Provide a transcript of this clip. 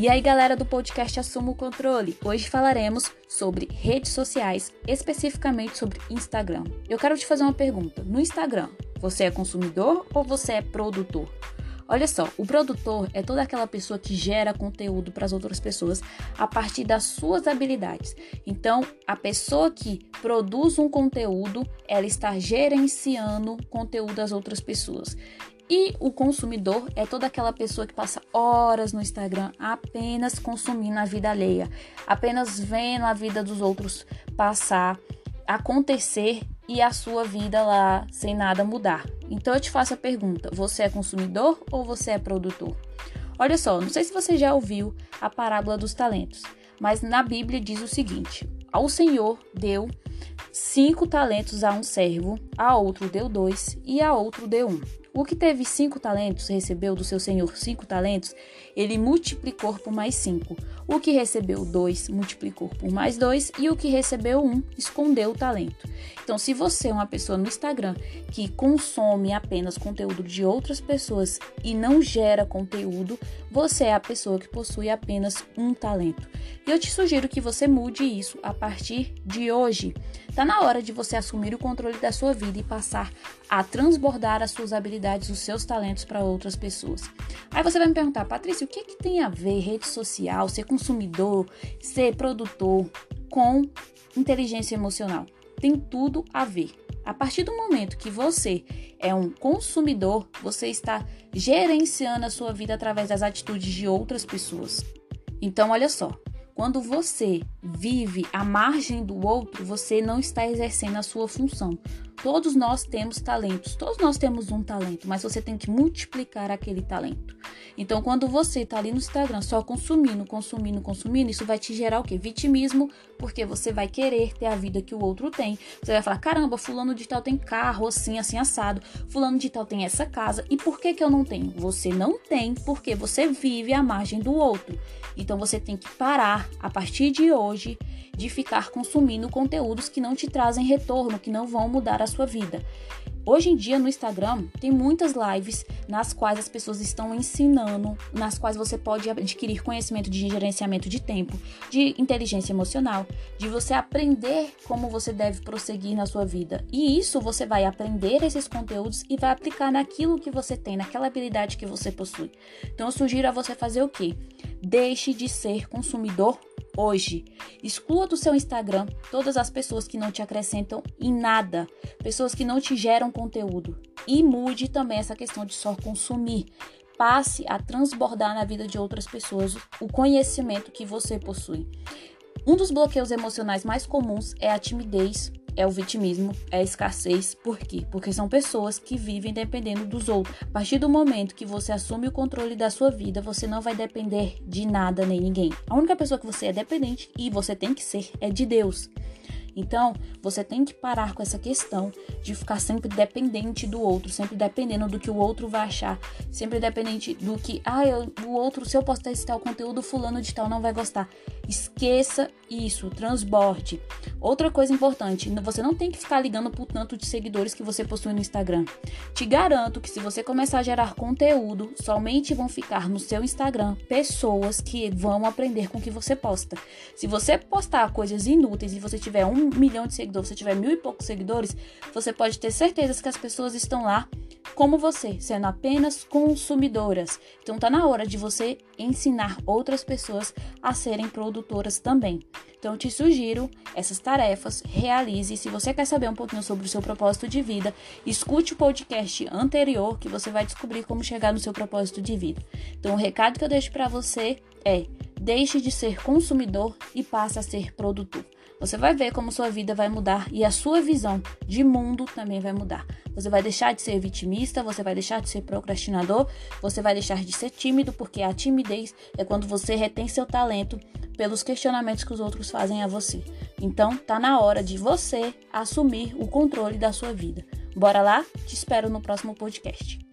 E aí, galera do podcast Assuma o Controle. Hoje falaremos sobre redes sociais, especificamente sobre Instagram. Eu quero te fazer uma pergunta. No Instagram, você é consumidor ou você é produtor? Olha só, o produtor é toda aquela pessoa que gera conteúdo para as outras pessoas a partir das suas habilidades. Então, a pessoa que produz um conteúdo, ela está gerenciando conteúdo das outras pessoas. E o consumidor é toda aquela pessoa que passa horas no Instagram apenas consumindo a vida alheia, apenas vendo a vida dos outros passar, acontecer e a sua vida lá sem nada mudar. Então eu te faço a pergunta: você é consumidor ou você é produtor? Olha só, não sei se você já ouviu a parábola dos talentos, mas na Bíblia diz o seguinte: ao Senhor deu cinco talentos a um servo, a outro deu dois e a outro deu um. O que teve cinco talentos recebeu do seu senhor cinco talentos, ele multiplicou por mais cinco. O que recebeu dois multiplicou por mais dois, e o que recebeu um escondeu o talento. Então, se você é uma pessoa no Instagram que consome apenas conteúdo de outras pessoas e não gera conteúdo, você é a pessoa que possui apenas um talento. E eu te sugiro que você mude isso a partir de hoje. Tá na hora de você assumir o controle da sua vida e passar a transbordar as suas habilidades, os seus talentos para outras pessoas. Aí você vai me perguntar, Patrícia, o que, que tem a ver rede social, ser consumidor, ser produtor com inteligência emocional? Tem tudo a ver. A partir do momento que você é um consumidor, você está gerenciando a sua vida através das atitudes de outras pessoas. Então, olha só, quando você vive à margem do outro, você não está exercendo a sua função. Todos nós temos talentos, todos nós temos um talento, mas você tem que multiplicar aquele talento. Então, quando você está ali no Instagram só consumindo, consumindo, consumindo, isso vai te gerar o quê? Vitimismo, porque você vai querer ter a vida que o outro tem. Você vai falar: caramba, fulano de tal tem carro assim, assim, assado, fulano de tal tem essa casa, e por que, que eu não tenho? Você não tem porque você vive à margem do outro. Então, você tem que parar a partir de hoje de ficar consumindo conteúdos que não te trazem retorno, que não vão mudar a sua vida. Hoje em dia no Instagram tem muitas lives nas quais as pessoas estão ensinando, nas quais você pode adquirir conhecimento de gerenciamento de tempo, de inteligência emocional, de você aprender como você deve prosseguir na sua vida. E isso você vai aprender esses conteúdos e vai aplicar naquilo que você tem, naquela habilidade que você possui. Então eu sugiro a você fazer o quê? Deixe de ser consumidor hoje. Exclua do seu Instagram todas as pessoas que não te acrescentam em nada, pessoas que não te geram conteúdo. E mude também essa questão de só consumir. Passe a transbordar na vida de outras pessoas o conhecimento que você possui. Um dos bloqueios emocionais mais comuns é a timidez, é o vitimismo, é a escassez. Por quê? Porque são pessoas que vivem dependendo dos outros. A partir do momento que você assume o controle da sua vida, você não vai depender de nada nem ninguém. A única pessoa que você é dependente e você tem que ser é de Deus. Então, você tem que parar com essa questão de ficar sempre dependente do outro, sempre dependendo do que o outro vai achar, sempre dependente do que, ah, eu, o outro, se eu postar esse tal conteúdo, fulano de tal não vai gostar. Esqueça isso, transborde. Outra coisa importante, você não tem que ficar ligando por tanto de seguidores que você possui no Instagram. Te garanto que se você começar a gerar conteúdo, somente vão ficar no seu Instagram pessoas que vão aprender com o que você posta. Se você postar coisas inúteis e você tiver um milhão de seguidores, você tiver mil e poucos seguidores, você pode ter certeza que as pessoas estão lá como você, sendo apenas consumidoras. Então tá na hora de você ensinar outras pessoas a serem produtoras também. Então te sugiro essas tarefas, realize. Se você quer saber um pouquinho sobre o seu propósito de vida, escute o podcast anterior que você vai descobrir como chegar no seu propósito de vida. Então o recado que eu deixo para você é: deixe de ser consumidor e passe a ser produtor. Você vai ver como sua vida vai mudar e a sua visão de mundo também vai mudar. Você vai deixar de ser vitimista, você vai deixar de ser procrastinador, você vai deixar de ser tímido, porque a timidez é quando você retém seu talento pelos questionamentos que os outros fazem a você. Então, tá na hora de você assumir o controle da sua vida. Bora lá? Te espero no próximo podcast.